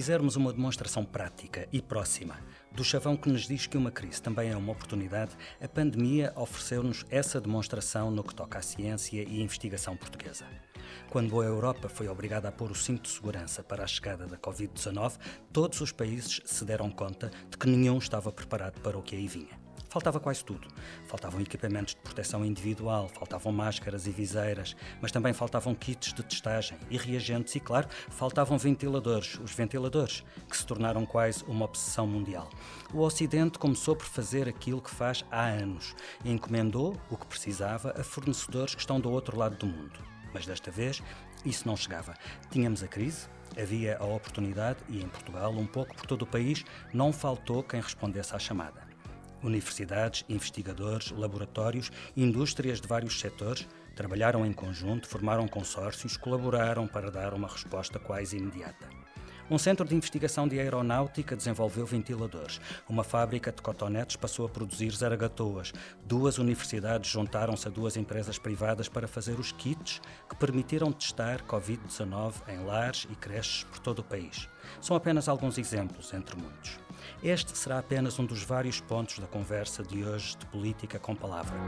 Se quisermos uma demonstração prática e próxima do chavão que nos diz que uma crise também é uma oportunidade, a pandemia ofereceu-nos essa demonstração no que toca à ciência e investigação portuguesa. Quando a Europa foi obrigada a pôr o cinto de segurança para a chegada da Covid-19, todos os países se deram conta de que nenhum estava preparado para o que aí vinha. Faltava quase tudo. Faltavam equipamentos de proteção individual, faltavam máscaras e viseiras, mas também faltavam kits de testagem e reagentes e, claro, faltavam ventiladores, os ventiladores, que se tornaram quase uma obsessão mundial. O Ocidente começou por fazer aquilo que faz há anos e encomendou o que precisava a fornecedores que estão do outro lado do mundo. Mas desta vez isso não chegava. Tínhamos a crise, havia a oportunidade e em Portugal, um pouco por todo o país, não faltou quem respondesse à chamada. Universidades, investigadores, laboratórios, indústrias de vários setores trabalharam em conjunto, formaram consórcios, colaboraram para dar uma resposta quase imediata. Um centro de investigação de aeronáutica desenvolveu ventiladores. Uma fábrica de cotonetes passou a produzir zaragatoas. Duas universidades juntaram-se a duas empresas privadas para fazer os kits que permitiram testar Covid-19 em lares e creches por todo o país. São apenas alguns exemplos, entre muitos. Este será apenas um dos vários pontos da conversa de hoje de Política com Palavra.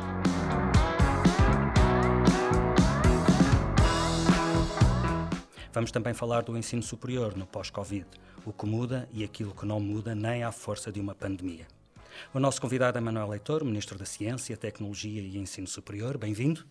Vamos também falar do ensino superior no pós-Covid, o que muda e aquilo que não muda nem à força de uma pandemia. O nosso convidado é Manuel Leitor, Ministro da Ciência, Tecnologia e Ensino Superior. Bem-vindo.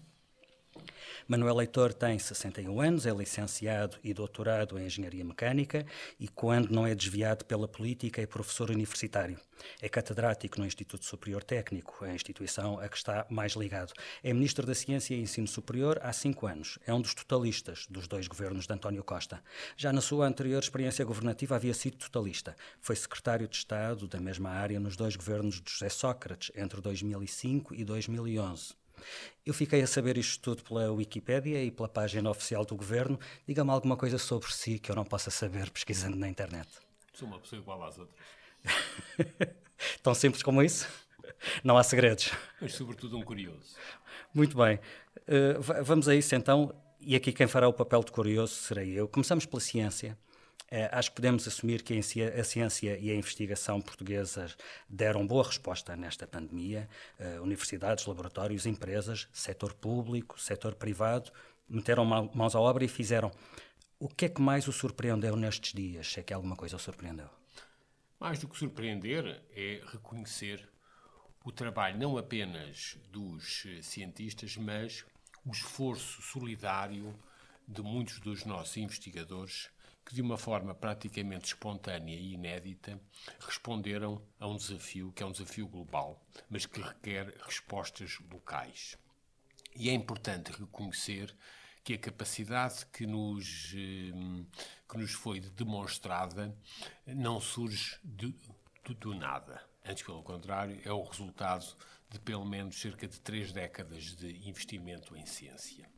Manuel Leitor tem 61 anos, é licenciado e doutorado em Engenharia Mecânica e, quando não é desviado pela política, é professor universitário. É catedrático no Instituto Superior Técnico, a instituição a que está mais ligado. É Ministro da Ciência e Ensino Superior há cinco anos. É um dos totalistas dos dois governos de António Costa. Já na sua anterior experiência governativa havia sido totalista. Foi secretário de Estado da mesma área nos dois governos de José Sócrates, entre 2005 e 2011. Eu fiquei a saber isto tudo pela Wikipédia e pela página oficial do governo. Diga-me alguma coisa sobre si que eu não possa saber pesquisando na internet. Sou uma pessoa igual às outras. Tão simples como isso? Não há segredos. Mas, sobretudo, um curioso. Muito bem. Uh, vamos a isso então. E aqui quem fará o papel de curioso serei eu. Começamos pela ciência. Uh, acho que podemos assumir que a ciência e a investigação portuguesas deram boa resposta nesta pandemia. Uh, universidades, laboratórios, empresas, setor público, setor privado, meteram mãos à obra e fizeram. O que é que mais o surpreendeu nestes dias? Se é que alguma coisa o surpreendeu? Mais do que surpreender é reconhecer o trabalho não apenas dos cientistas, mas o esforço solidário de muitos dos nossos investigadores que, de uma forma praticamente espontânea e inédita, responderam a um desafio que é um desafio global, mas que requer respostas locais. E é importante reconhecer que a capacidade que nos, eh, que nos foi demonstrada não surge de, do nada. Antes, pelo contrário, é o resultado de pelo menos cerca de três décadas de investimento em ciência.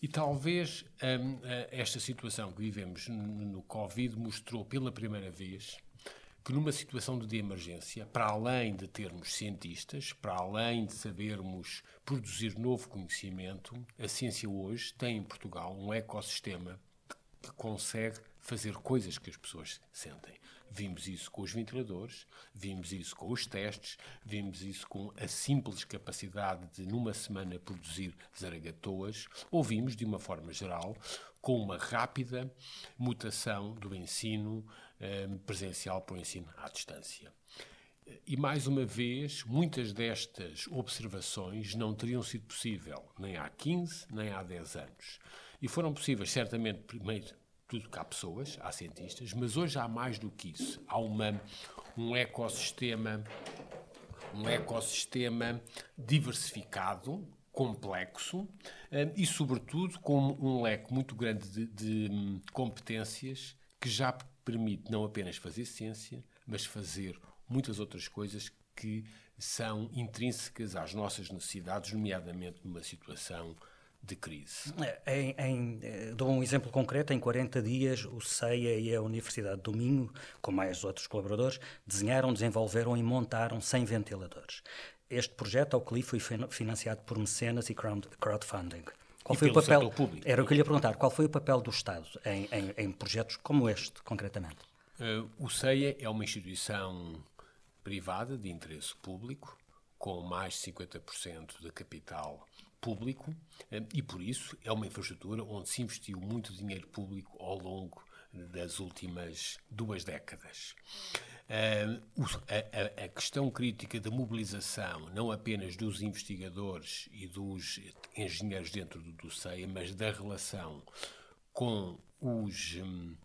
E talvez hum, esta situação que vivemos no Covid mostrou pela primeira vez que numa situação de emergência, para além de termos cientistas, para além de sabermos produzir novo conhecimento, a ciência hoje tem em Portugal um ecossistema que consegue fazer coisas que as pessoas sentem. Vimos isso com os ventiladores, vimos isso com os testes, vimos isso com a simples capacidade de, numa semana, produzir zaragatoas, ou vimos, de uma forma geral, com uma rápida mutação do ensino eh, presencial para o ensino à distância. E mais uma vez, muitas destas observações não teriam sido possível nem há 15 nem há 10 anos. E foram possíveis, certamente, primeiro tudo que há pessoas, há cientistas, mas hoje há mais do que isso. Há uma, um ecossistema, um ecossistema diversificado, complexo eh, e, sobretudo, com um leque muito grande de, de hum, competências que já permite não apenas fazer ciência, mas fazer muitas outras coisas que são intrínsecas às nossas necessidades, nomeadamente numa situação de crise. É, em, em, eh, dou um exemplo concreto. Em 40 dias, o CEIA e a Universidade do Minho, com mais outros colaboradores, desenharam, desenvolveram e montaram 100 ventiladores. Este projeto, ao CLI, foi financiado por mecenas e crowdfunding. Qual foi o papel? Era o que eu lhe ia perguntar. Qual foi o papel do Estado em, em, em projetos como este, concretamente? Uh, o CEIA é uma instituição privada de interesse público, com mais de 50% de capital público, uh, e por isso é uma infraestrutura onde se investiu muito dinheiro público ao longo das últimas duas décadas. Uh, a, questão crítica da mobilização, não apenas dos investigadores e dos engenheiros dentro do, do CEIA, mas da relação com os, um,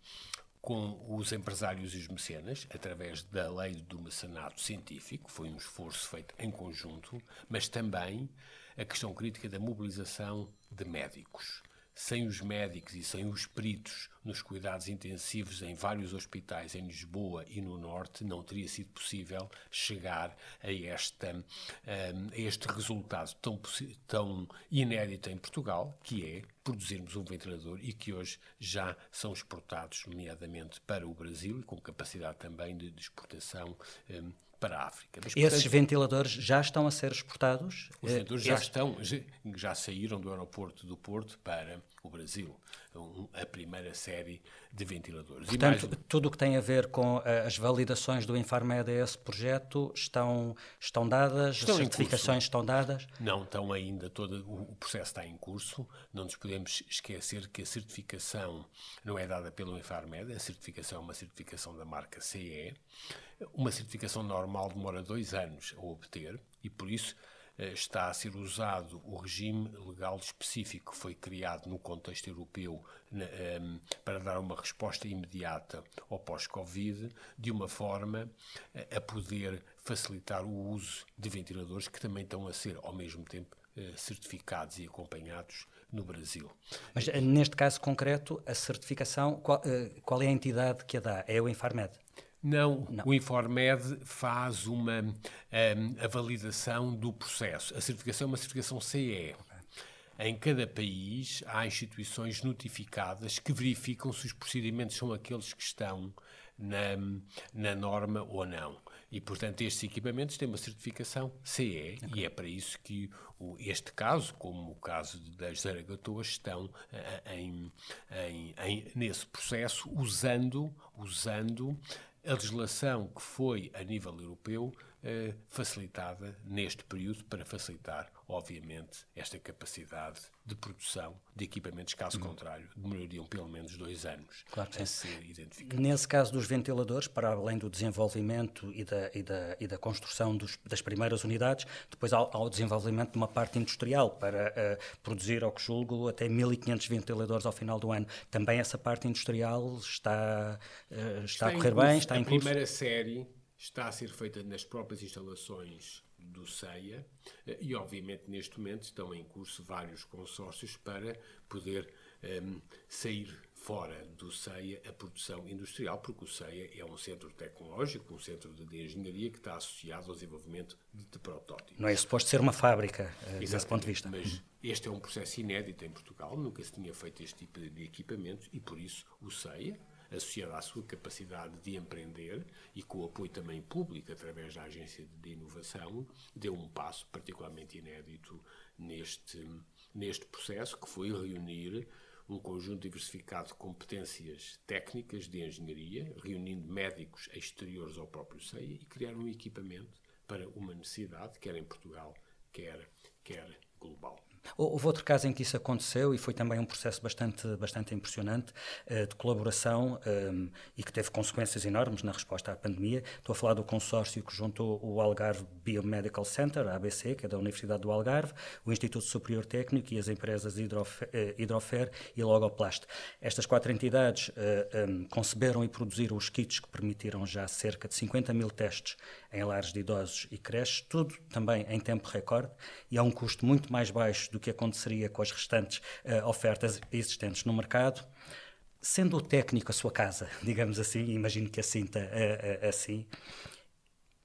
com os empresários e os mecenas, através da lei do mecenato científico, foi um esforço feito em conjunto, mas também a questão crítica da mobilização de médicos. Sem os médicos e sem os peritos nos cuidados intensivos em vários hospitais em Lisboa e no Norte, não teria sido possível chegar a, esta, hum, a este resultado tão, tão inédito em Portugal, que é produzirmos um ventilador e que hoje já são exportados, nomeadamente para o Brasil, com capacidade também de, exportação um, para a África. Mas, portanto, Esses ventiladores já estão a ser exportados? Os ventiladores já estão, já saíram do aeroporto do Porto para o Brasil, a primeira série de ventiladores. Portanto, mais... tudo o que tem a ver com eh, as validações do Infarmed a esse projeto estão, estão dadas, estão as certificações estão dadas? Não, estão ainda, todo o processo está em curso, não nos podemos esquecer que a certificação não é dada pelo Infarmed, a certificação é uma certificação da marca CE, uma certificação normal demora dois anos a obter e, por isso, está a ser usado o regime legal específico que foi criado no contexto europeu ehm, para dar uma resposta imediata ao pós-Covid, de uma forma eh, a poder facilitar o uso de ventiladores que também estão a ser, ao mesmo tempo, eh, certificados e acompanhados no Brasil. Mas neste caso concreto, a certificação, qual, qual é a entidade que a dá? É o Infarmed? Não, Não, o Informed faz uma um, a validação do processo. A certificação é uma certificação CE. Em cada país há instituições notificadas que verificam se os procedimentos são aqueles que estão na, na norma ou não. E, portanto, estes equipamentos têm uma certificação CE okay. e é para isso que o, este caso, como o caso das Zaragatoas, estão uh, em, em, em, nesse processo usando, usando a legislação que foi, a nível europeu, eh, facilitada neste período para facilitar, obviamente, esta capacidade de produção de equipamentos, caso uhum. contrário, demorariam pelo menos dois anos claro a ser identificados. Nesse caso dos ventiladores, para além do desenvolvimento e da, e da, e da construção dos, das primeiras unidades, depois há, há, o desenvolvimento de uma parte industrial para uh, produzir, ao que julgo, até 1.500 ventiladores ao final do ano. Também essa parte industrial está, uh, está, está, a correr bem? Está a em curso? A primeira série está a ser feita nas próprias instalações do CEIA e, obviamente, neste momento estão em curso vários consórcios para poder um, ehm, sair fora do CEIA a produção industrial, porque o CEIA é um centro tecnológico, um centro de engenharia que está associado ao desenvolvimento de, de protótipos. Não é suposto ser uma fábrica, uh, desse ponto de vista. Mas este é um processo inédito em Portugal, nunca se tinha feito este tipo de equipamento e, por isso, o CEIA associada à sua capacidade de empreender e com o apoio também público através da Agência de Inovação, deu um passo particularmente inédito neste, neste processo, que foi reunir um conjunto diversificado de competências técnicas de engenharia, reunindo médicos exteriores ao próprio CEIA e criar um equipamento para uma necessidade, quer em Portugal, quer, quer global. Houve outro caso em que isso aconteceu e foi também um processo bastante, bastante impressionante uh, de colaboração ehm, e que teve consequências enormes na resposta à pandemia. Estou a falar do consórcio que juntou o Algarve Biomedical Center, a ABC, que é da Universidade do Algarve, o Instituto Superior Técnico e as empresas uh, Hidrofer e Logoplast. Estas quatro entidades eh, ehm, conceberam e produziram os kits que permitiram já cerca de 50 mil testes em lares de idosos e creches, tudo também em tempo recorde e a um custo muito mais baixo do que aconteceria com as restantes uh, ofertas existentes no mercado. Sendo o técnico a sua casa, digamos assim, imagino que a sinta uh, uh, assim,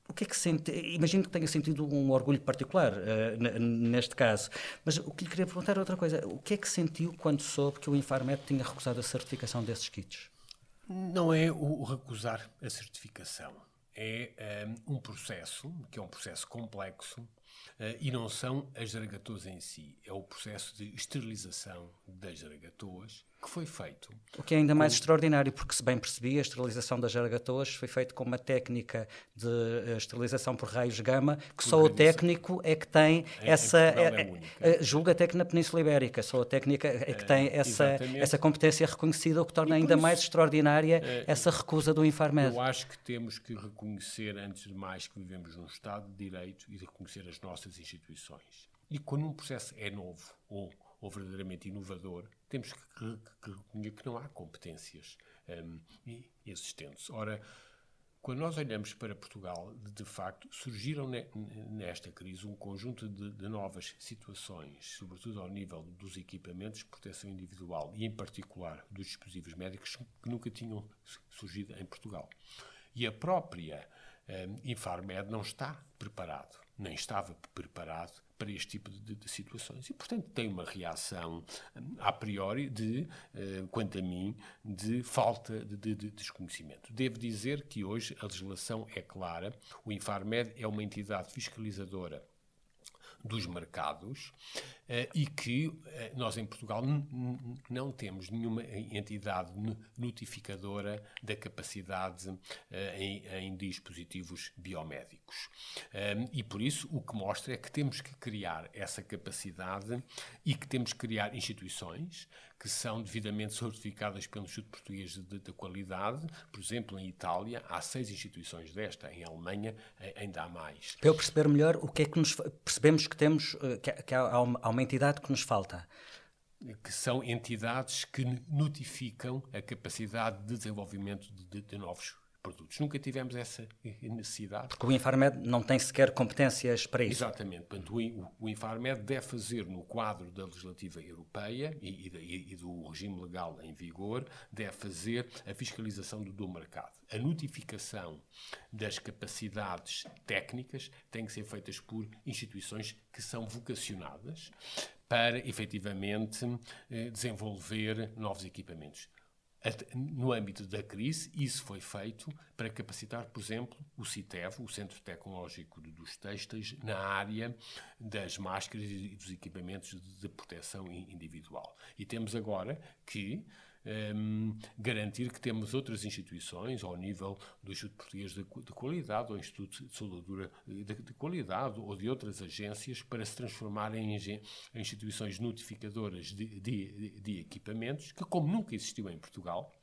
o que é que sente? Imagino que tenha sentido um orgulho particular uh, neste caso, mas o que lhe queria perguntar é outra coisa. O que é que sentiu quando soube que o Infarmed tinha recusado a certificação desses kits? Não é o recusar a certificação. É um, um processo, que é um processo complexo, Uh, e não são as zaragatoas em si, é o processo de esterilização das zaragatoas que foi feito. O que é ainda mais com... extraordinário, porque se bem percebi, a esterilização das jargatoas foi feita com uma técnica de uh, esterilização por raios gama, que só o técnico é que tem em, essa. É, é, julga até que na Península Ibérica, só a técnica é que tem essa, essa competência reconhecida, o que torna ainda isso, mais extraordinária essa recusa do Infarmed. Eu acho que temos que reconhecer, antes de mais, que vivemos num Estado de Direito e reconhecer as nossas instituições. E quando um processo é novo ou ou verdadeiramente inovador, temos que, reconhecer que não há competências um, existentes. Ora, quando nós olhamos para Portugal, de, facto, surgiram ne, nesta crise um conjunto de, de, novas situações, sobretudo ao nível dos equipamentos de proteção individual e, em particular, dos dispositivos médicos que nunca tinham surgido em Portugal. E a própria um, Infarmed não está preparado, nem estava preparado para este tipo de, de, situações. E, portanto, tem uma reação hum, a priori de, uh, quanto a mim, de falta de, de, desconhecimento. Devo dizer que hoje a legislação é clara, o Infarmed é uma entidade fiscalizadora dos mercados uh, e que uh, nós em Portugal não temos nenhuma entidade notificadora da capacidade uh, em, em, dispositivos biomédicos. e por isso o que mostra é que temos que criar essa capacidade e que temos que criar instituições que são devidamente certificadas pelo Instituto Português de, de, Qualidade. Por exemplo, em Itália há seis instituições desta, em Alemanha ainda há mais. Para eu perceber melhor, o que é que nos percebemos que temos que, que há, há uma entidade que nos falta? que são entidades que notificam a capacidade de desenvolvimento de, de novos produtos. Nunca tivemos essa necessidade. Porque o Infarmed não tem sequer competências para isso. Exatamente. Portanto, o, Infarmed deve fazer, no quadro da legislativa europeia e, e, e, do regime legal em vigor, deve fazer a fiscalização do, do mercado. A notificação das capacidades técnicas tem que ser feitas por instituições que são vocacionadas para, efetivamente, eh, desenvolver novos equipamentos no âmbito da crise, isso foi feito para capacitar, por exemplo, o CITEV, o Centro Tecnológico dos Têxteis, na área das máscaras e dos equipamentos de proteção individual. E temos agora que um, garantir que temos outras instituições, ao nível do Instituto Português de, de Qualidade, ou Instituto de Soldadura de, de, Qualidade, ou de outras agências, para se transformarem em, em instituições notificadoras de, de equipamentos, que, como nunca existiu em Portugal,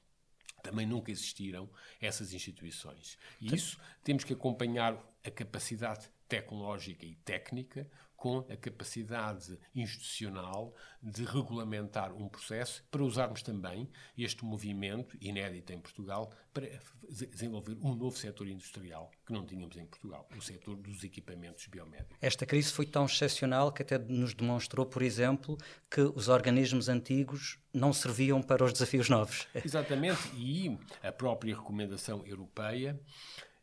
também nunca existiram essas instituições. E isso temos que acompanhar a capacidade tecnológica e técnica com a capacidade institucional de regulamentar um processo para usarmos também este movimento inédito em Portugal para desenvolver um novo setor industrial que não tínhamos em Portugal, o setor dos equipamentos biomédicos. Esta crise foi tão excepcional que até nos demonstrou, por exemplo, que os organismos antigos não serviam para os desafios novos. Exatamente, e a própria recomendação europeia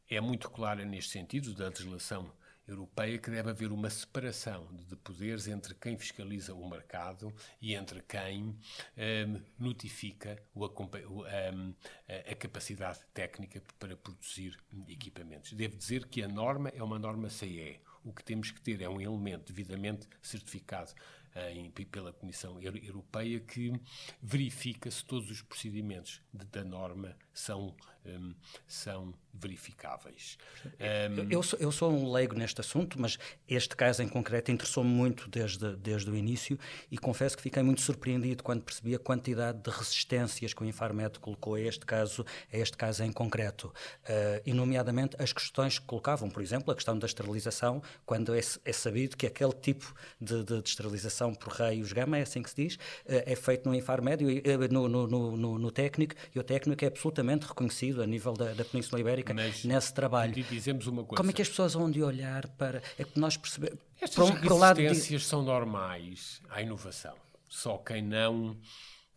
é muito clara neste sentido da legislação europeia que deve haver uma separação de poderes entre quem fiscaliza o mercado e entre quem um, notifica o, um, a capacidade técnica para produzir equipamentos. Devo dizer que a norma é uma norma CE. O que temos que ter é um elemento devidamente certificado em, pela Comissão Europeia que verifica se todos os procedimentos de, da norma são, um, são verificáveis. Um, eu, sou, eu sou um leigo neste assunto, mas este caso em concreto interessou-me muito desde, desde o início e confesso que fiquei muito surpreendido quando percebi a quantidade de resistências que o Infarmed colocou a este caso, a este caso em concreto. Uh, e, nomeadamente, as questões que colocavam, por exemplo, a questão da esterilização, quando é, é sabido que aquele tipo de, de, de esterilização por raios gama, é assim que se diz, eh, é feito no Infarmed, eh, no, no, no, no, técnico, e o técnico é absolutamente reconhecido a nível da, da Península Ibérica Mas, nesse trabalho. dizemos uma coisa. Como é que as pessoas vão de olhar para. É que nós percebemos. Estas por, por resistências de... são normais à inovação. Só quem não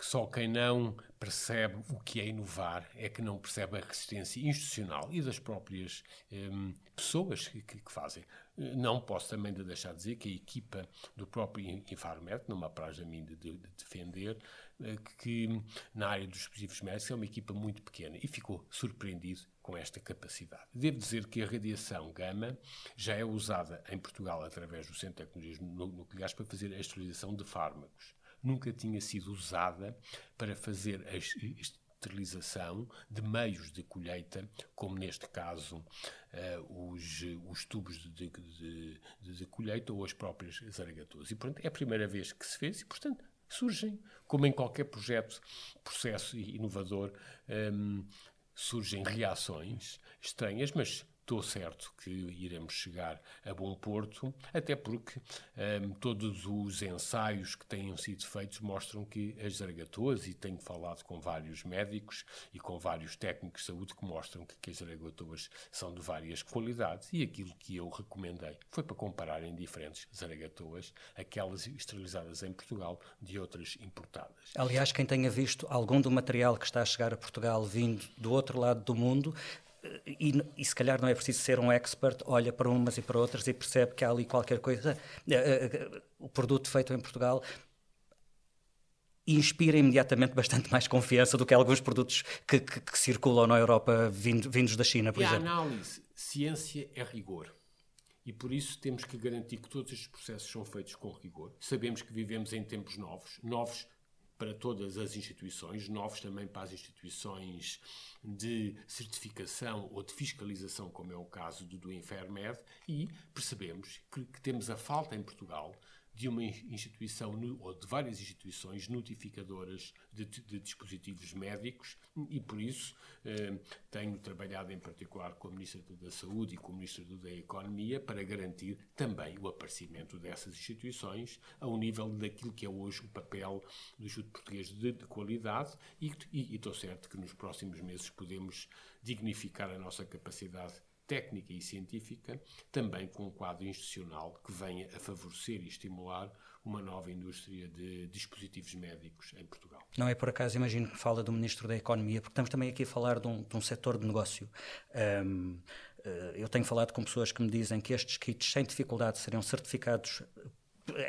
só quem não percebe o que é inovar é que não percebe a resistência institucional e das próprias hum, pessoas que, que, fazem. Não posso também de deixar de dizer que a equipa do próprio Infarmed, numa praxe a mim de, de, de defender, que na área dos dispositivos médicos é uma equipa muito pequena e ficou surpreendido com esta capacidade. Devo dizer que a radiação gama já é usada em Portugal através do Centro de Tecnologias Nucleares para fazer a esterilização de fármacos. Nunca tinha sido usada para fazer a esterilização de meios de colheita, como neste caso uh, os, os tubos de, de, de, de, colheita ou as próprias zaragatuas. E, portanto, é a primeira vez que se fez e, portanto, surgem, como em qualquer projeto, processo inovador, um, surgem reações estranhas, mas estou certo que iremos chegar a bom porto, até porque um, todos os ensaios que têm sido feitos mostram que as zaragatoas, e tenho falado com vários médicos e com vários técnicos de saúde que mostram que, que as zaragatoas são de várias qualidades, e aquilo que eu recomendei foi para comparar em diferentes zaragatoas, aquelas esterilizadas em Portugal de outras importadas. Aliás, quem tenha visto algum do material que está a chegar a Portugal vindo do outro lado do mundo, e, e, se calhar não é preciso ser um expert, olha para umas e para outras e percebe que há ali qualquer coisa. Eh, eh, eh, o produto feito em Portugal inspira imediatamente bastante mais confiança do que alguns produtos que, que, que circulam na Europa vindo, vindos da China, por e exemplo. a análise, ciência é rigor. E por isso temos que garantir que todos estes processos são feitos com rigor. Sabemos que vivemos em tempos novos, novos para todas as instituições, novos também para as instituições de certificação ou de fiscalização, como é o caso do, do Infermed, e percebemos que, que temos a falta em Portugal de uma instituição ou de várias instituições notificadoras de, de dispositivos médicos e por isso eh, tenho trabalhado em particular com a Ministra da Saúde e com o Ministro da Economia para garantir também o aparecimento dessas instituições ao nível daquilo que é hoje o papel do Instituto Português de, de Qualidade e, e, estou certo que nos próximos meses podemos dignificar a nossa capacidade técnica e científica, também com um quadro institucional que venha a favorecer e estimular uma nova indústria de dispositivos médicos em Portugal. Não é por acaso, imagino que fala do Ministro da Economia, porque estamos também aqui a falar de um, de um setor de negócio. Um, eh, eu tenho falado com pessoas que me dizem que estes kits, sem dificuldade, seriam certificados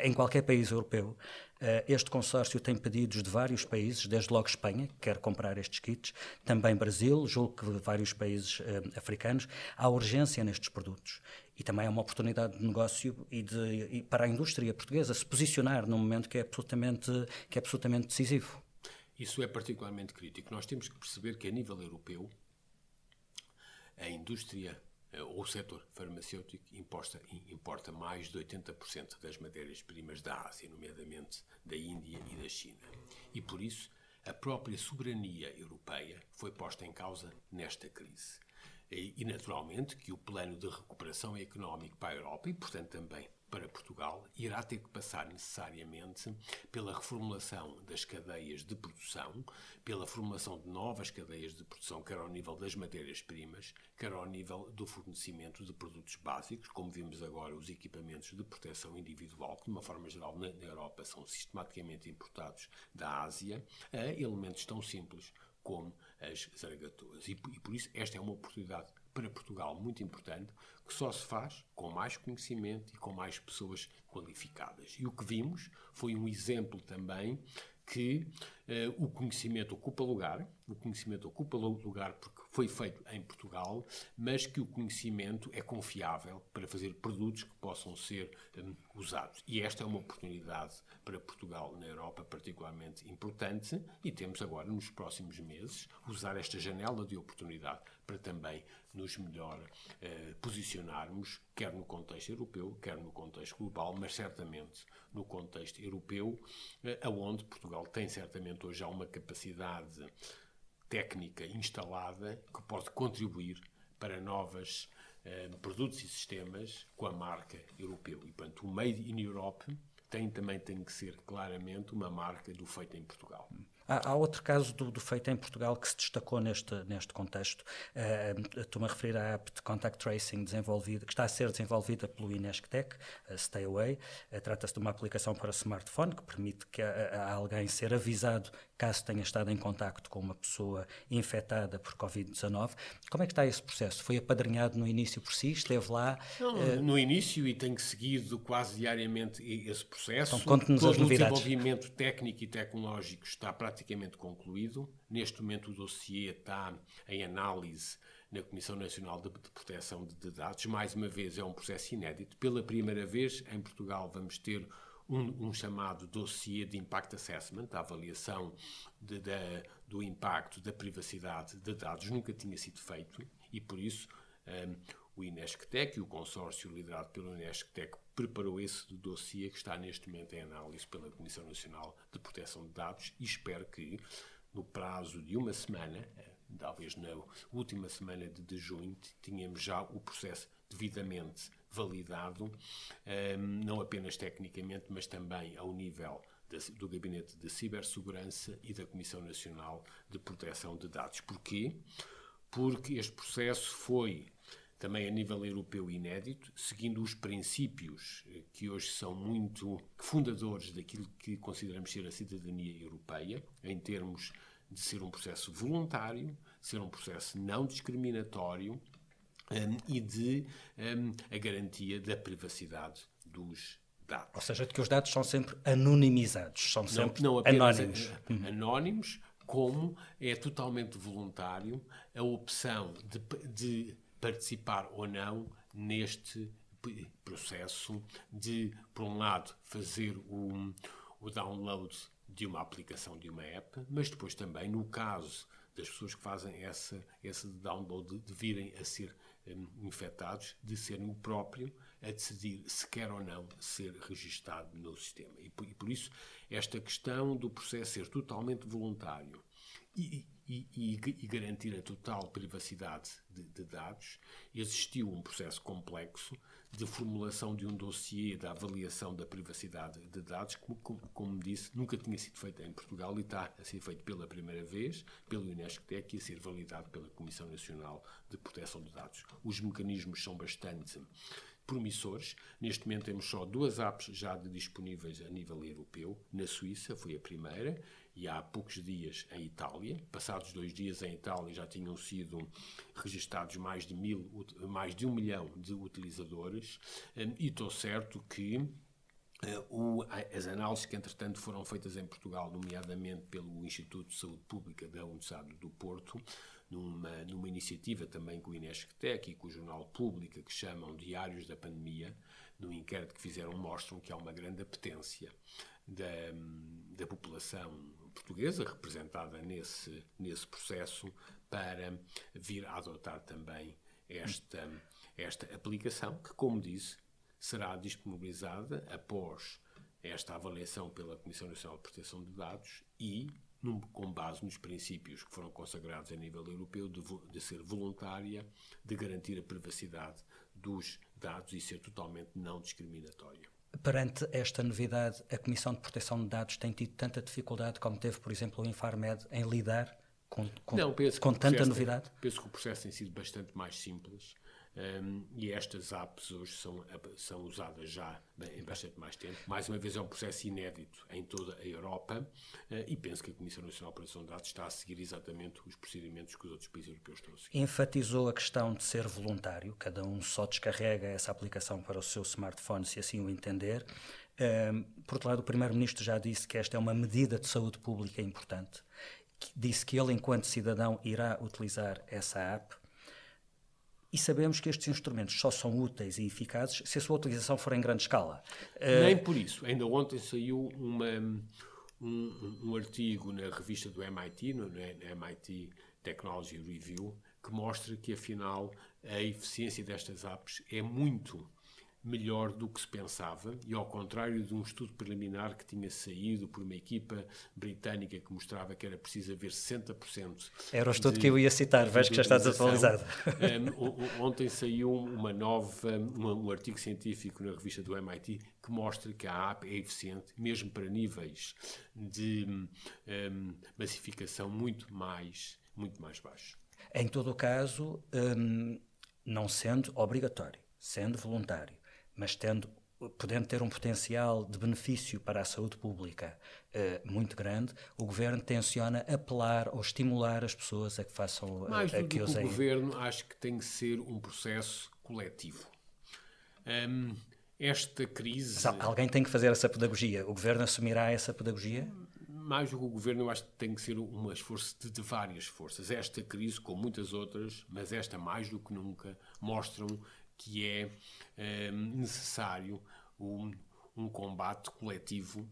em qualquer país europeu. Eh, este consórcio tem pedidos de vários países, desde logo Espanha, que quer comprar estes kits, também Brasil, julgo que vários países eh, africanos. Há urgência nestes produtos e também é uma oportunidade de negócio e, de, e para a indústria portuguesa se posicionar num momento que é absolutamente, que é absolutamente decisivo. Isso é particularmente crítico. Nós temos que perceber que, a nível europeu, a indústria eh, o setor farmacêutico importa, importa mais de 80% das matérias-primas da Ásia, nomeadamente da Índia e da China. E por isso, a própria soberania europeia foi posta em causa nesta crise. E, naturalmente que o plano de recuperação económico para a Europa e, portanto, também para Portugal irá ter que passar necessariamente pela reformulação das cadeias de produção, pela formulação de novas cadeias de produção, quer ao nível das matérias-primas, quer ao nível do fornecimento de produtos básicos, como vimos agora os equipamentos de proteção individual, que de uma forma geral na Europa são sistematicamente importados da Ásia, a elementos tão simples como as zaragatuas. E, e por isso esta é uma oportunidade para Portugal muito importante, que só se faz com mais conhecimento e com mais pessoas qualificadas. E o que vimos foi um exemplo também que uh, o conhecimento ocupa lugar, o conhecimento ocupa lugar porque foi feito em Portugal, mas que o conhecimento é confiável para fazer produtos que possam ser um, usados. E esta é uma oportunidade para Portugal na Europa particularmente importante e temos agora, nos próximos meses, usar esta janela de oportunidade para também nos melhor uh, posicionarmos, quer no contexto europeu, quer no contexto global, mas certamente no contexto europeu, uh, aonde Portugal tem certamente hoje já uma capacidade técnica instalada que pode contribuir para novos uh, produtos e sistemas com a marca europeu. E, portanto, o Made in Europe tem, também tem que ser claramente uma marca do feito em Portugal. Há, há outro caso do, do, feito em Portugal que se destacou neste, neste contexto. Uh, Estou-me a referir à app de contact tracing desenvolvida, que está a ser desenvolvida pelo Inesctec, a Stay Away. Uh, Trata-se de uma aplicação para smartphone que permite que a, a alguém ser avisado caso tenha estado em contacto com uma pessoa infectada por Covid-19. Como é que está esse processo? Foi apadrinhado no início por si? Esteve lá? Não, uh... No início e tenho seguido quase diariamente esse processo. Então, conte-nos as novidades. O desenvolvimento técnico e tecnológico está praticamente concluído. Neste momento o dossiê está em análise na Comissão Nacional de Proteção de Dados. Mais uma vez, é um processo inédito. Pela primeira vez, em Portugal, vamos ter um, um chamado dossiê de Impact Assessment, a avaliação de, de, do impacto da privacidade de dados. Nunca tinha sido feito e, por isso, um, o INESCTEC e o consórcio liderado pelo INESCTEC preparou esse dossiê que está neste momento em análise pela Comissão Nacional de Proteção de Dados e espero que, no prazo de uma semana, talvez na última semana de, de junho, tínhamos já o processo devidamente validado, ehm, não apenas tecnicamente, mas também ao nível do Gabinete de Cibersegurança e da Comissão Nacional de Proteção de Dados. Porquê? Porque este processo foi também a nível europeu inédito, seguindo os princípios eh, que hoje são muito fundadores daquilo que consideramos ser a cidadania europeia, em termos de ser um processo voluntário, ser um processo não discriminatório um, e de um, a garantia da privacidade dos dados. Ou seja, de que os dados são sempre anonimizados, são sempre não, não anónimos. anónimos, como é totalmente voluntário a opção de, de participar ou não neste processo de, por um lado, fazer o, o download de uma aplicação de uma app, mas depois também, no caso das pessoas que fazem essa, esse download, de virem a ser um, infectados, de serem o próprio a decidir se quer ou não ser registado no sistema. E por, e por isso, esta questão do processo ser totalmente voluntário e, e, e, e garantir a total privacidade de, de, dados, existiu um processo complexo de formulação de um dossiê da avaliação da privacidade de dados, que, como, como disse, nunca tinha sido feito em Portugal e está a ser feito pela primeira vez pelo INESCTEC e a ser validado pela Comissão Nacional de Proteção de Dados. Os mecanismos são bastante promissores. Neste momento temos só duas apps já disponíveis a nível europeu. Na Suíça foi a primeira e há poucos dias em Itália. Passados dois dias em Itália já tinham sido registados mais de, mil, mais de um milhão de utilizadores hum, e estou certo que Uh, as análises que, entretanto, foram feitas em Portugal, nomeadamente pelo Instituto de Saúde Pública da Universidade do Porto, numa, numa iniciativa também com o Inesctec e com o Jornal Pública, que chamam Diários da Pandemia, no inquérito que fizeram, mostram que há uma grande apetência da, da população portuguesa, representada nesse, nesse processo, para vir a adotar também esta, esta aplicação, que, como disse, será disponibilizada após esta avaliação pela Comissão Nacional de Proteção de Dados e num, com base nos princípios que foram consagrados a nível europeu de, de, ser voluntária, de garantir a privacidade dos dados e ser totalmente não discriminatória. Perante esta novidade, a Comissão de Proteção de Dados tem tido tanta dificuldade como teve, por exemplo, o Infarmed em lidar com, com, Não, com tanta novidade? penso que o processo tem sido bastante mais simples. Um, e estas apps hoje são, são usadas já em bastante mais tempo. Mais uma vez, é um processo inédito em toda a Europa uh, e penso que a Comissão Nacional de Proteção de Dados está a seguir exatamente os procedimentos que os outros países europeus estão a seguir. Enfatizou a questão de ser voluntário, cada um só descarrega essa aplicação para o seu smartphone, se assim o entender. Um, por outro lado, o Primeiro-Ministro já disse que esta é uma medida de saúde pública importante. Disse que ele, enquanto cidadão, irá utilizar essa app e sabemos que estes instrumentos só são úteis e eficazes se a sua utilização for em grande escala. Nem uh... por isso. Ainda ontem saiu uma, um, um, artigo na revista do MIT, no MIT Technology Review, que mostra que, afinal, a eficiência destas apps é muito melhor do que se pensava e ao contrário de um estudo preliminar que tinha saído por uma equipa britânica que mostrava que era preciso haver 60%. Era o estudo de, que eu ia citar, vejo que já está desatualizado. Um, ontem saiu uma nova, um, um artigo científico na revista do MIT que mostra que a app é eficiente mesmo para níveis de um, massificação muito mais, muito mais baixos. Em todo o caso, hum, não sendo obrigatório, sendo voluntário, mas tendo podendo ter um potencial de benefício para a saúde pública uh, muito grande, o governo tenciona apelar ou estimular as pessoas a que façam uh, Mais do que, que usem. O governo acho que tem que ser um processo coletivo. Um, esta crise. Mas alguém tem que fazer essa pedagogia. O governo assumirá essa pedagogia? Mais do que o governo, eu acho que tem que ser um esforço de, de várias forças. Esta crise, como muitas outras, mas esta mais do que nunca, mostram que é eh, necessário um, um, combate coletivo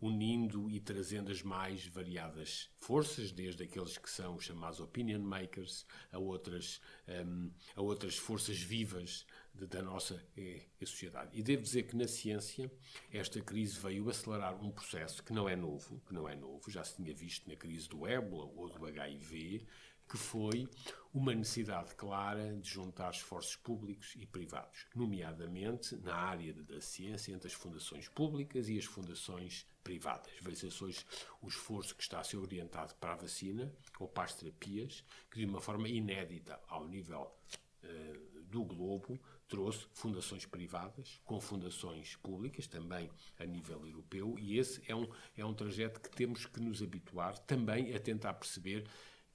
unindo e trazendo as mais variadas forças, desde aqueles que são chamados opinion makers, a outras, um, a outras forças vivas de, da nossa é, sociedade. E devo dizer que na ciência esta crise veio acelerar um processo que não é novo, que não é novo, já se tinha visto na crise do ébola ou do HIV, que foi uma necessidade clara de juntar esforços públicos e privados, nomeadamente na área da ciência entre as fundações públicas e as fundações privadas. Veja-se hoje o esforço que está a ser orientado para a vacina ou para as terapias, que de uma forma inédita ao nível uh, do globo trouxe fundações privadas com fundações públicas, também a nível europeu, e esse é um, é um trajeto que temos que nos habituar também a tentar perceber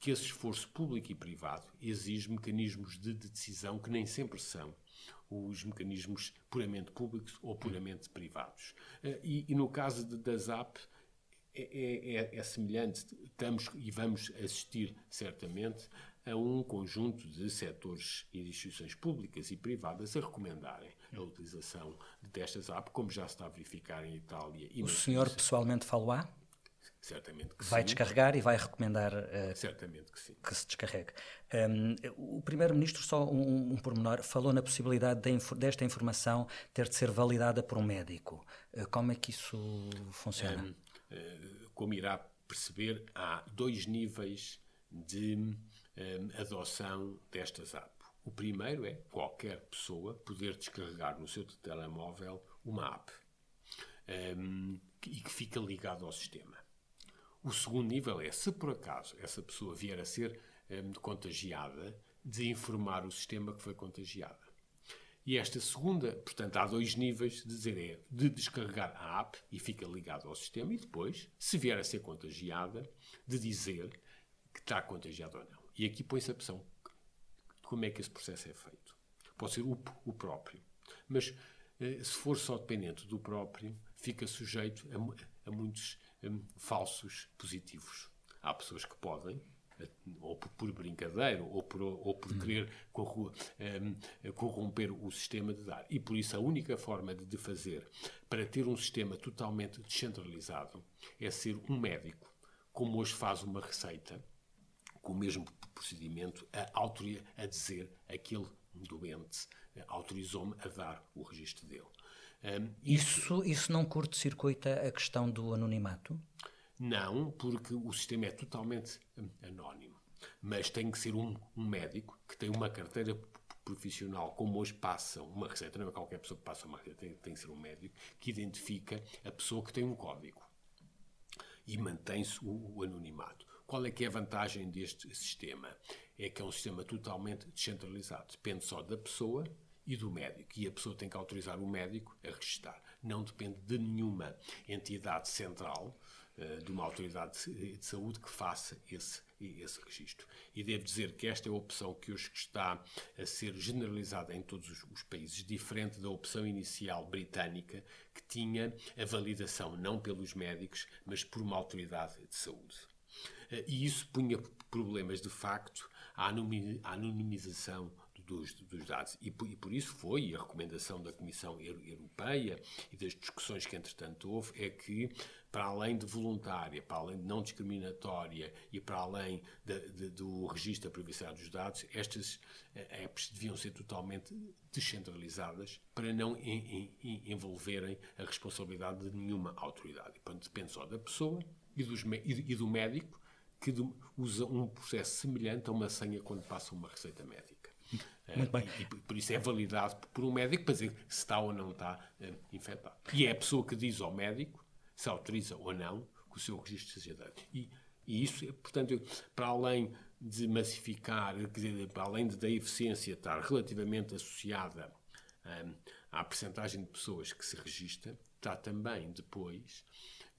que esse esforço público e privado exige mecanismos de decisão que nem sempre são os mecanismos puramente públicos ou puramente privados. Eh, e, e no caso de, da ZAP, é, é, é, é, semelhante. Estamos e vamos assistir certamente a um conjunto de setores e de instituições públicas e privadas a recomendarem a utilização destas apps, como já se está a verificar em Itália. E o senhor pessoalmente falou-á? Certamente que vai sim. descarregar e vai recomendar uh, Certamente que, sim. que se descarregue. Um, o Primeiro-Ministro, só um, um pormenor, falou na possibilidade de, desta informação ter de ser validada por um médico. Uh, como é que isso funciona? Um, uh, eh, como irá perceber, há dois níveis de adoção destas apps. O primeiro é qualquer pessoa poder descarregar no seu telemóvel uma app e que fica ligado ao sistema. O segundo nível é, se por acaso essa pessoa vier a ser um, contagiada, de informar o sistema que foi contagiada. E esta segunda, portanto, há dois níveis de dizer é de descarregar a app e fica ligado ao sistema e depois, se vier a ser contagiada, de dizer que está contagiado ou não. E aqui põe-se a de como é que esse processo é feito. Pode ser o, o próprio. Mas eh, se for só dependente do próprio, fica sujeito a, a muitos um, falsos positivos. Há pessoas que podem, ou por, brincadeira, ou por, ou por hum. querer um, corromper o sistema de dar. E por isso a única forma de, fazer para ter um sistema totalmente descentralizado é ser um médico, como hoje faz uma receita, com o mesmo procedimento, a, a dizer aquele doente eh, autorizou-me a dar o registro dele. Um, isso, isso não curto-circuita a questão do anonimato? Não, porque o sistema é totalmente anónimo. Mas tem que ser um, um médico que tem uma carteira profissional, como hoje passam uma receita, não é qualquer pessoa que passa uma receita, tem, tem que ser um médico, que identifica a pessoa que tem um código. E mantém-se o, o anonimato. Qual é que é a vantagem deste sistema? É que é um sistema totalmente descentralizado. Depende só da pessoa e do médico. E a pessoa tem que autorizar o médico a registar. Não depende de nenhuma entidade central, eh, de uma autoridade de saúde que faça esse, esse registro. E devo dizer que esta é a opção que hoje está a ser generalizada em todos os, os países, diferente da opção inicial britânica, que tinha a validação não pelos médicos, mas por uma autoridade de saúde. Eh, e isso punha problemas, de facto, à anonimização dos, dos dados. E por, e por, isso foi a recomendação da Comissão Europeia e das discussões que, entretanto, houve, é que, para além de voluntária, para além de não discriminatória e para além de, de, do registro da privacidade dos dados, estas eh, apps deviam ser totalmente descentralizadas para não em, em, envolverem a responsabilidade de nenhuma autoridade. Portanto, depende só da pessoa e, dos, e do médico que usa um processo semelhante a uma senha quando passa uma receita médica. Muito bem. E, por isso é validado por um médico para dizer se está ou não está uh, infectado. E é a pessoa que diz ao médico se autoriza ou não que o seu registro seja dado. E, e isso, portanto, para além de massificar, quer dizer, para além da eficiência estar relativamente associada um, a percentagem de pessoas que se registra está também depois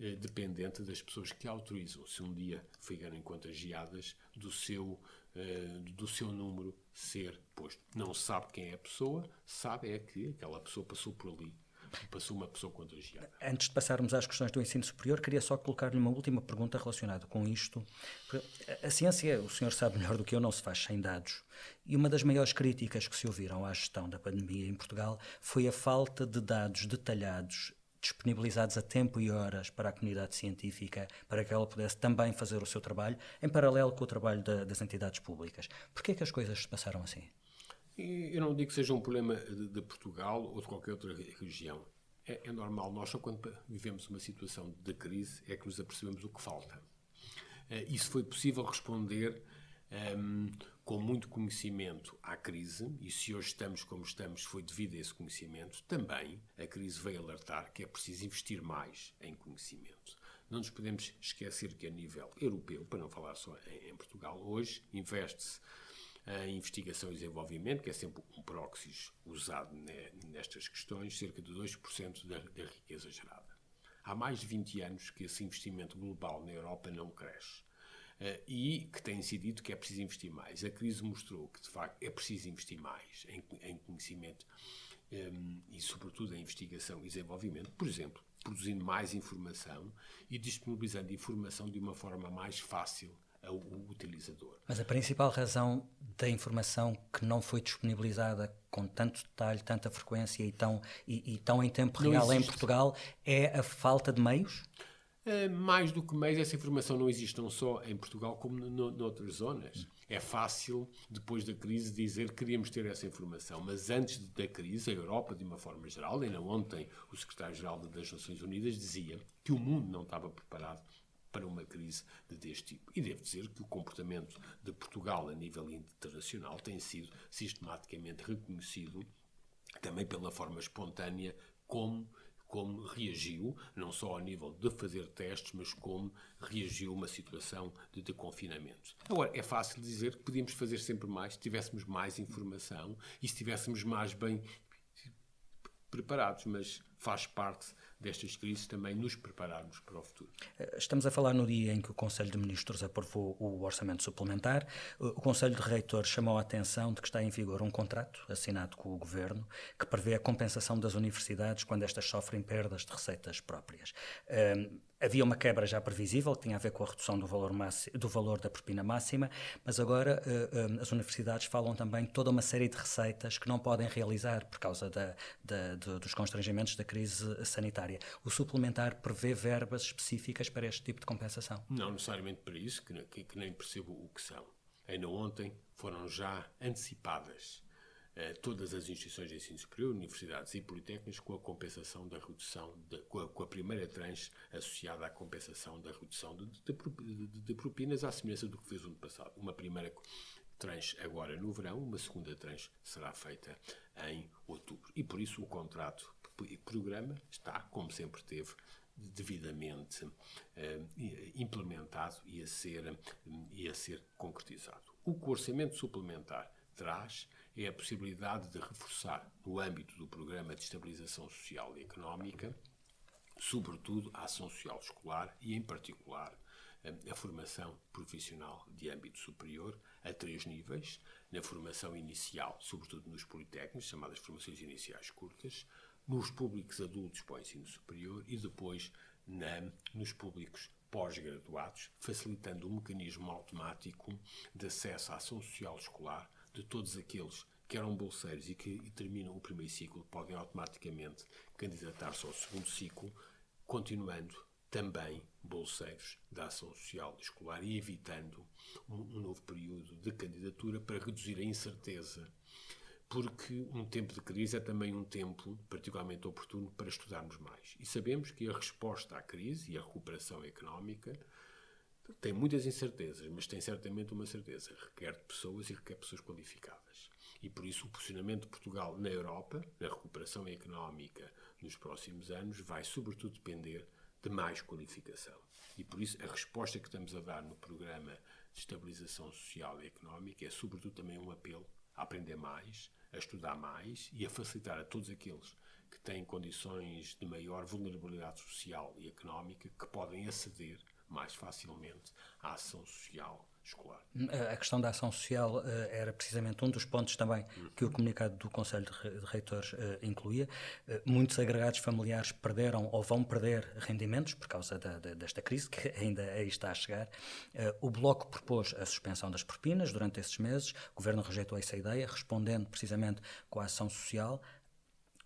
eh, dependente das pessoas que autorizam. Se um dia ficarem contagiadas, do seu, eh, do seu número ser posto. Não sabe quem é a pessoa, sabe é que aquela pessoa passou por ali passou uma pessoa contagiada. Antes de passarmos às questões do ensino superior, queria só colocar-lhe uma última pergunta relacionada com isto. A ciência, o senhor sabe melhor do que eu, não se faz sem dados. E uma das maiores críticas que se ouviram à gestão da pandemia em Portugal foi a falta de dados detalhados disponibilizados a tempo e horas para a comunidade científica, para que ela pudesse também fazer o seu trabalho, em paralelo com o trabalho da, das entidades públicas. Por que é que as coisas se passaram assim? Eu não digo que seja um problema de, de Portugal ou de qualquer outra região. É, é, normal, nós só quando vivemos uma situação de crise é que nos apercebemos o que falta. Uh, isso foi possível responder um, ehm, com muito conhecimento à crise, e se hoje estamos como estamos foi devido a esse conhecimento. Também a crise veio alertar que é preciso investir mais em conhecimento. Não nos podemos esquecer que a nível europeu, para não falar só em, em Portugal, hoje investe-se a investigação e desenvolvimento, que é sempre um proxy usado nestas questões, cerca de 2% da, da riqueza gerada. Há mais de 20 anos que esse investimento global na Europa não cresce. Uh, e que tem sido que é preciso investir mais. A crise mostrou que, de facto, é preciso investir mais em, em conhecimento um, ehm, e, sobretudo, em investigação e desenvolvimento. Por exemplo, produzindo mais informação e disponibilizando informação de uma forma mais fácil ao utilizador. Mas a principal razão da informação que não foi disponibilizada com tanto detalhe, tanta frequência e tão, e, e tão em tempo não real existe. em Portugal é a falta de meios? É, mais do que meios, essa informação não existe não só em Portugal como no, noutras zonas. É fácil, depois da crise, dizer que queríamos ter essa informação, mas antes da crise, a Europa, de uma forma geral, ainda ontem o secretário-geral das Nações Unidas dizia que o mundo não estava preparado para uma crise deste tipo. E devo dizer que o comportamento de Portugal a nível internacional tem sido sistematicamente reconhecido também pela forma espontânea como como reagiu, não só ao nível de fazer testes, mas como reagiu a uma situação de, de. Agora, é fácil dizer que podíamos fazer sempre mais se tivéssemos mais informação e se estivéssemos mais bem preparados, mas faz parte destas crises também nos prepararmos para o futuro. Eh, estamos a falar no dia em que o Conselho de Ministros aprovou o orçamento suplementar. Eh, o Conselho de Reitores chamou a atenção de que está em vigor um contrato assinado com o Governo que prevê a compensação das universidades quando estas sofrem perdas de receitas próprias. Um, Havia uma quebra já previsível, que tinha a ver com a redução do valor, do valor da propina máxima, mas agora uh, uh, as universidades falam também toda uma série de receitas que não podem realizar por causa da, da, de, dos constrangimentos da crise sanitária. O suplementar prevê verbas específicas para este tipo de compensação? Não necessariamente para isso, que, que, que nem percebo o que são. Ainda ontem foram já antecipadas eh, todas as instituições de ensino superior, universidades e politécnicas, com a compensação da redução, de, com, a, com, a, primeira tranche associada à compensação da redução de, de, de, propinas, à semelhança do que fez o ano passado. Uma primeira tranche agora no verão, uma segunda tranche será feita em outubro. E por isso o contrato e programa está, como sempre teve, devidamente eh, implementado e a ser, e a ser concretizado. O orçamento suplementar traz é a possibilidade de reforçar, no âmbito do Programa de Estabilização Social e Económica, sobretudo a ação social escolar e, em particular, a formação profissional de âmbito superior a três níveis, na formação inicial, sobretudo nos politécnicos, chamadas formações iniciais curtas, nos públicos adultos para o ensino superior e depois na, nos públicos pós-graduados, facilitando um mecanismo automático de acesso à ação social escolar de todos aqueles que eram bolseiros e que e terminam o primeiro ciclo podem automaticamente candidatar-se ao segundo ciclo, continuando também bolseiros da ação social escolar e evitando um, um novo período de candidatura para reduzir a incerteza porque um tempo de crise é também um tempo particularmente oportuno para estudarmos mais. E sabemos que a resposta à crise e a recuperação económica tem muitas incertezas, mas tem certamente uma certeza: requer pessoas e requer pessoas qualificadas. E por isso o posicionamento de Portugal na Europa, na recuperação económica nos próximos anos, vai sobretudo depender de mais qualificação. E por isso a resposta que estamos a dar no programa de estabilização social e económica é sobretudo também um apelo a aprender mais, a estudar mais e a facilitar a todos aqueles que têm condições de maior vulnerabilidade social e económica que podem aceder mais facilmente à ação social escolar. A questão da ação social uh, era precisamente um dos pontos também que o comunicado do Conselho de Reitores uh, incluía. Uh, muitos agregados familiares perderam ou vão perder rendimentos por causa da, da, desta crise, que ainda aí está a chegar. o Bloco propôs a suspensão das propinas durante esses meses. O Governo rejeitou essa ideia, respondendo precisamente com a ação social.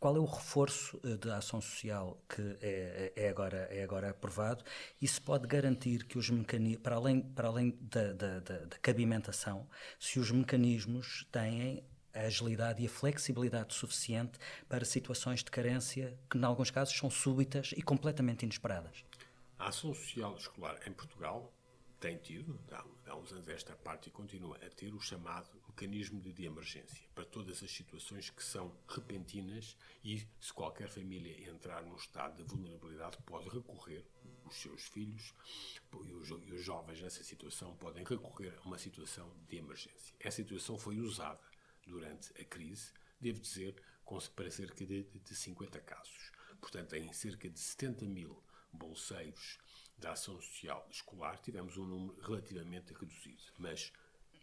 Qual é o reforço eh, da ação social que é, é, agora, é agora aprovado? E se pode garantir que os mecanismos, para além, para além da, da, da, da cabimentação, se os mecanismos têm a agilidade e a flexibilidade suficiente para situações de carência que, em alguns casos, são súbitas e completamente inesperadas? A ação social escolar em Portugal tem tido, há, há uns anos esta parte, e continua a ter o chamado mecanismo de, emergência para todas as situações que são repentinas e se qualquer família entrar num estado de vulnerabilidade pode recorrer, os seus filhos e os, e os jovens nessa situação podem recorrer a uma situação de emergência. Essa situação foi usada durante a crise, devo dizer, para cerca de, de 50 casos. Portanto, em cerca de 70 mil bolseiros da ação social escolar, tivemos um número relativamente reduzido. Mas.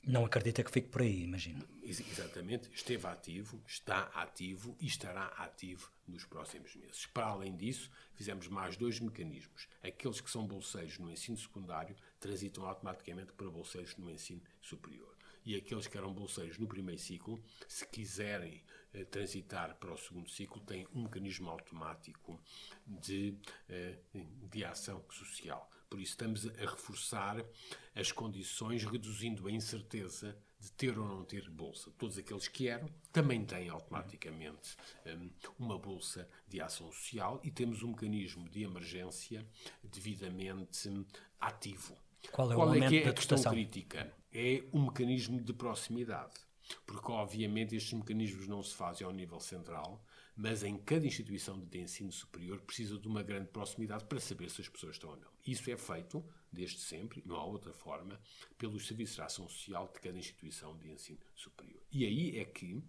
Não acredita que fique por aí, imagino. Exatamente, esteve ativo, está ativo e estará ativo nos próximos meses. Para além disso, fizemos mais dois mecanismos. Aqueles que são bolseiros no ensino secundário transitam automaticamente para bolseiros no ensino superior. E aqueles que eram bolseiros no primeiro ciclo, se quiserem eh, transitar para o segundo ciclo tem um mecanismo automático de, eh, de ação social. Por isso, estamos a reforçar as condições, reduzindo a incerteza de ter ou não ter bolsa. Todos aqueles que eram também têm automaticamente um, uma bolsa de ação social e temos um mecanismo de emergência devidamente um, ativo. Qual é, Qual é que é a questão crítica? É um mecanismo de proximidade. Porque, obviamente, estes mecanismos não se fazem ao nível central, mas em cada instituição de ensino superior precisa de uma grande proximidade para saber se as pessoas estão ou não. Isso é feito, desde sempre, não há outra forma, pelos serviços de ação social de cada instituição de ensino superior. E aí é que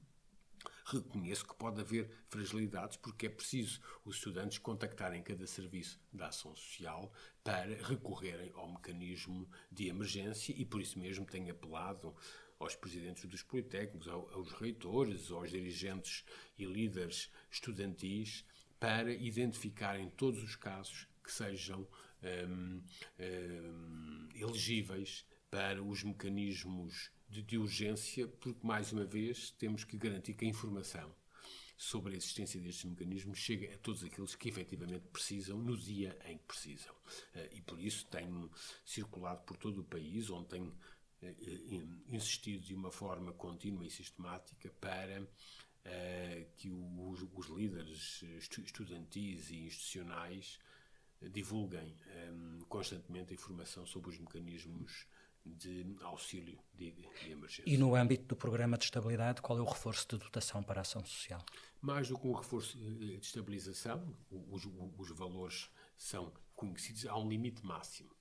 reconheço que pode haver fragilidades, porque é preciso os estudantes contactarem cada serviço da ação social para recorrerem ao mecanismo de emergência e por isso mesmo tenho apelado aos presidentes dos politécnicos, aos reitores, aos dirigentes e líderes estudantis, para identificarem todos os casos que sejam um, um, elegíveis para os mecanismos de, de, urgência, porque, mais uma vez, temos que garantir que a informação sobre a existência destes mecanismos chegue a todos aqueles que efetivamente precisam no dia em que precisam. Uh, e por isso tenho circulado por todo o país, onde tenho eh, eh, insistido de uma forma contínua e sistemática para uh, que os, os, líderes estudantis e institucionais divulguem um, constantemente a informação sobre os mecanismos de auxílio de, de, emergência. E no âmbito do programa de estabilidade, qual é o reforço de dotação para a ação social? Mais do que um reforço de estabilização, os, os valores são conhecidos, há um limite máximo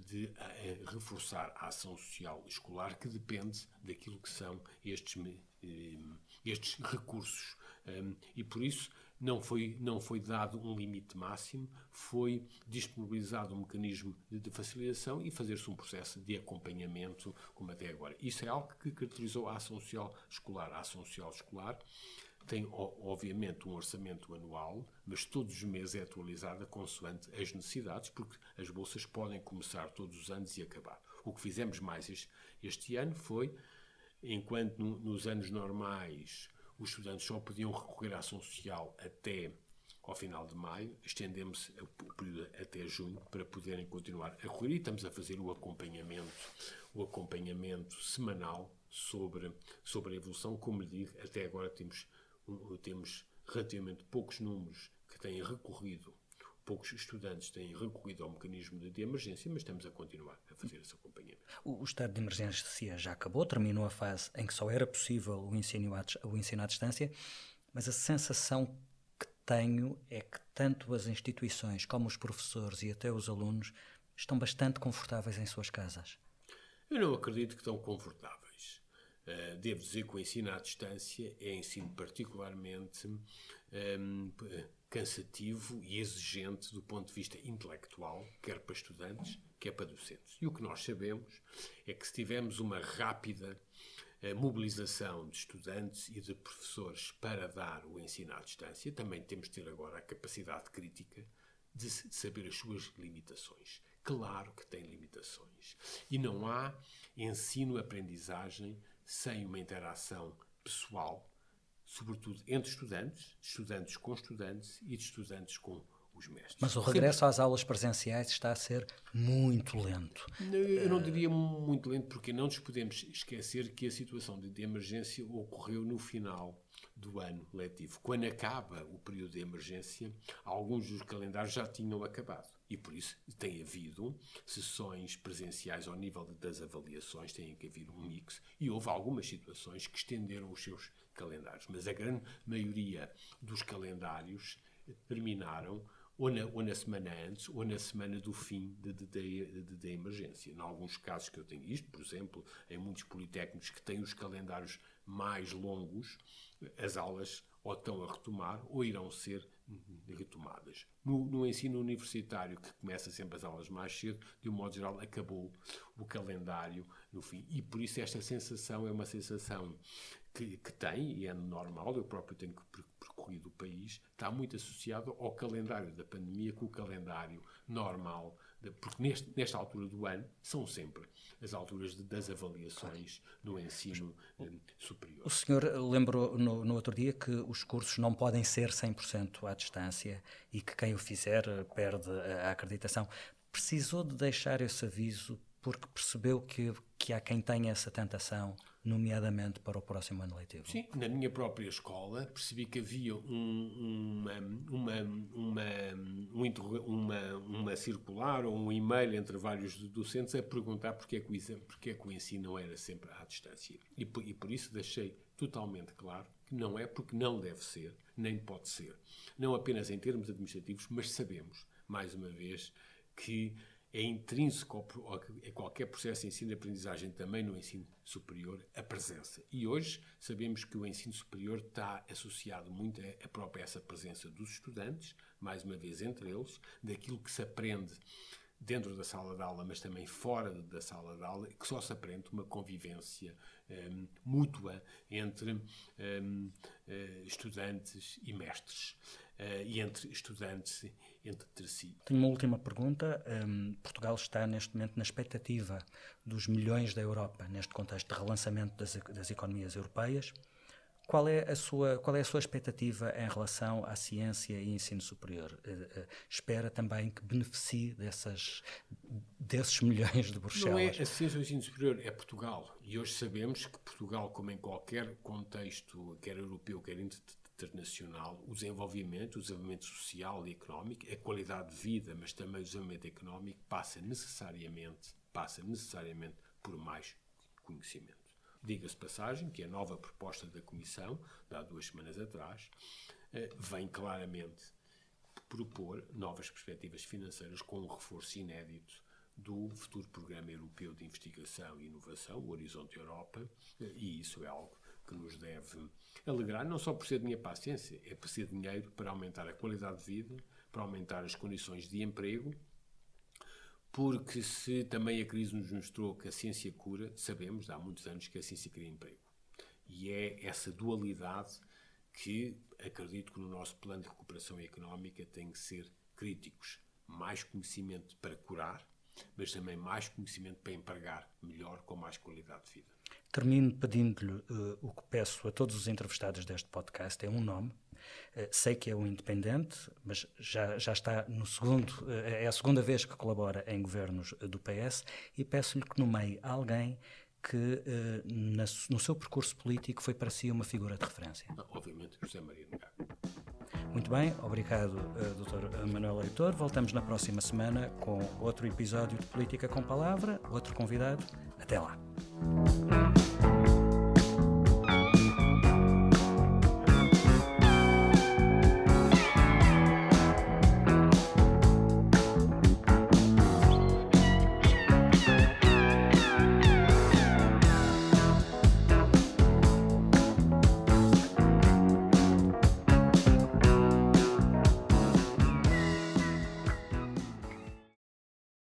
de a, a reforçar a ação social escolar que depende daquilo que são estes, eh, estes recursos. Um, e por isso não foi, não foi dado um limite máximo, foi disponibilizado um mecanismo de facilitação e fazer-se um processo de acompanhamento, como até agora. Isso é algo que caracterizou a ação social escolar. A ação social escolar tem, obviamente, um orçamento anual, mas todos os meses é atualizada consoante as necessidades, porque as bolsas podem começar todos os anos e acabar. O que fizemos mais este, este ano foi, enquanto no, nos anos normais os estudantes só podiam recorrer à ação social até ao final de maio, estendemos o período até junho para poderem continuar a recorrer e estamos a fazer o acompanhamento, o acompanhamento semanal sobre, sobre a evolução. Como lhe digo, até agora temos temos relativamente poucos números que têm recorrido, poucos estudantes têm recorrido ao mecanismo de, emergência, mas estamos a continuar a fazer esse acompanhamento. O, o estado de emergência já acabou, terminou a fase em que só era possível o ensino à, o ensino à distância, mas a sensação que tenho é que tanto as instituições como os professores e até os alunos estão bastante confortáveis em suas casas. Eu não acredito que estão confortáveis. Uh, devo dizer que o ensino à distância é ensino particularmente um, cansativo e exigente do ponto de vista intelectual, quer para estudantes, quer para docentes. E o que nós sabemos é que se tivermos uma rápida uh, mobilização de estudantes e de professores para dar o ensino à distância, também temos de ter agora a capacidade crítica de saber as suas limitações. Claro que tem limitações. E não há ensino-aprendizagem sem uma interação pessoal, sobretudo entre estudantes, estudantes com estudantes e de estudantes com os mestres. Mas o regresso Sempre... às aulas presenciais está a ser muito lento. Eu não diria muito lento, porque não nos podemos esquecer que a situação de emergência ocorreu no final do ano letivo. Quando acaba o período de emergência, alguns dos calendários já tinham acabado. E por isso tem havido sessões presenciais ao nível das avaliações, tem que haver um mix, e houve algumas situações que estenderam os seus calendários. Mas a grande maioria dos calendários terminaram ou na, ou na, semana antes ou na semana do fim da emergência. Em alguns casos que eu tenho isto, por exemplo, em muitos politécnicos que têm os calendários mais longos, as aulas ou estão a retomar ou irão ser retomadas. No, no, ensino universitário, que começa sempre as aulas mais cedo, de um modo geral, acabou o calendário no fim. E por isso esta sensação é uma sensação que, que tem, e é normal, eu próprio tenho percorrido o país, está muito associado ao calendário da pandemia com o calendário normal porque neste, nesta altura do ano são sempre as alturas de, das avaliações no ensino um, superior. O senhor lembrou no, no, outro dia que os cursos não podem ser 100% à distância e que quem o fizer perde a acreditação. Precisou de deixar esse aviso porque percebeu que, que há quem tenha essa tentação, nomeadamente para o próximo ano letivo? Sim, na minha própria escola percebi que havia um, uma, uma, uma, uma, uma, circular ou um e-mail entre vários docentes a perguntar porque é que o, porque é que o ensino era sempre à distância. E por, e por isso deixei totalmente claro que não é porque não deve ser, nem pode ser. Não apenas em termos administrativos, mas sabemos, mais uma vez, que é intrínseco a qualquer processo de ensino e aprendizagem, também no ensino superior, a presença. E hoje sabemos que o ensino superior está associado muito a, própria essa presença dos estudantes, mais uma vez entre eles, daquilo que se aprende dentro da sala de aula, mas também fora da sala de aula, que só se aprende uma convivência um, mútua entre um, eh, estudantes e mestres, uh, e entre estudantes entre si. Tenho uma última pergunta. Um, Portugal está neste momento na expectativa dos milhões da Europa, neste contexto de relançamento das, das economias europeias. Qual é, a sua, qual é a sua expectativa em relação à ciência e ensino superior? Uh, uh, espera também que beneficie dessas, desses milhões de Bruxelas? Não é a ciência e o ensino superior, é Portugal. E hoje sabemos que Portugal, como em qualquer contexto, quer europeu, quer internacional, o desenvolvimento, o desenvolvimento social e económico, a qualidade de vida, mas também o desenvolvimento económico passa necessariamente, passa necessariamente por mais conhecimento. Diga-se passagem que a nova proposta da Comissão, de há duas semanas atrás, eh, vem claramente propor novas perspectivas financeiras com um reforço inédito do futuro Programa Europeu de Investigação e Inovação, o Horizonte Europa, eh, e isso é algo que nos deve alegrar, não só por ser dinheiro para a ciência, é por ser dinheiro para aumentar a qualidade de vida, para aumentar as condições de emprego, porque se também a crise nos mostrou que a ciência cura, sabemos há muitos anos que a ciência cria emprego. E é essa dualidade que acredito que no nosso plano de recuperação económica tem que ser críticos. Mais conhecimento para curar, mas também mais conhecimento para empregar melhor, com mais qualidade de vida. Termino pedindo-lhe uh, o que peço a todos os entrevistados deste podcast: é um nome. Uh, sei que é um independente, mas já, já está no segundo, uh, é a segunda vez que colabora em governos do PS e peço-lhe que nomeie alguém que na, no seu percurso político foi para si uma figura de referência. obviamente, José Maria Nogueira. Muito bem, obrigado, Dr. Manuel Leitor. Voltamos na próxima semana com outro episódio de Política com Palavra, outro convidado. Até lá.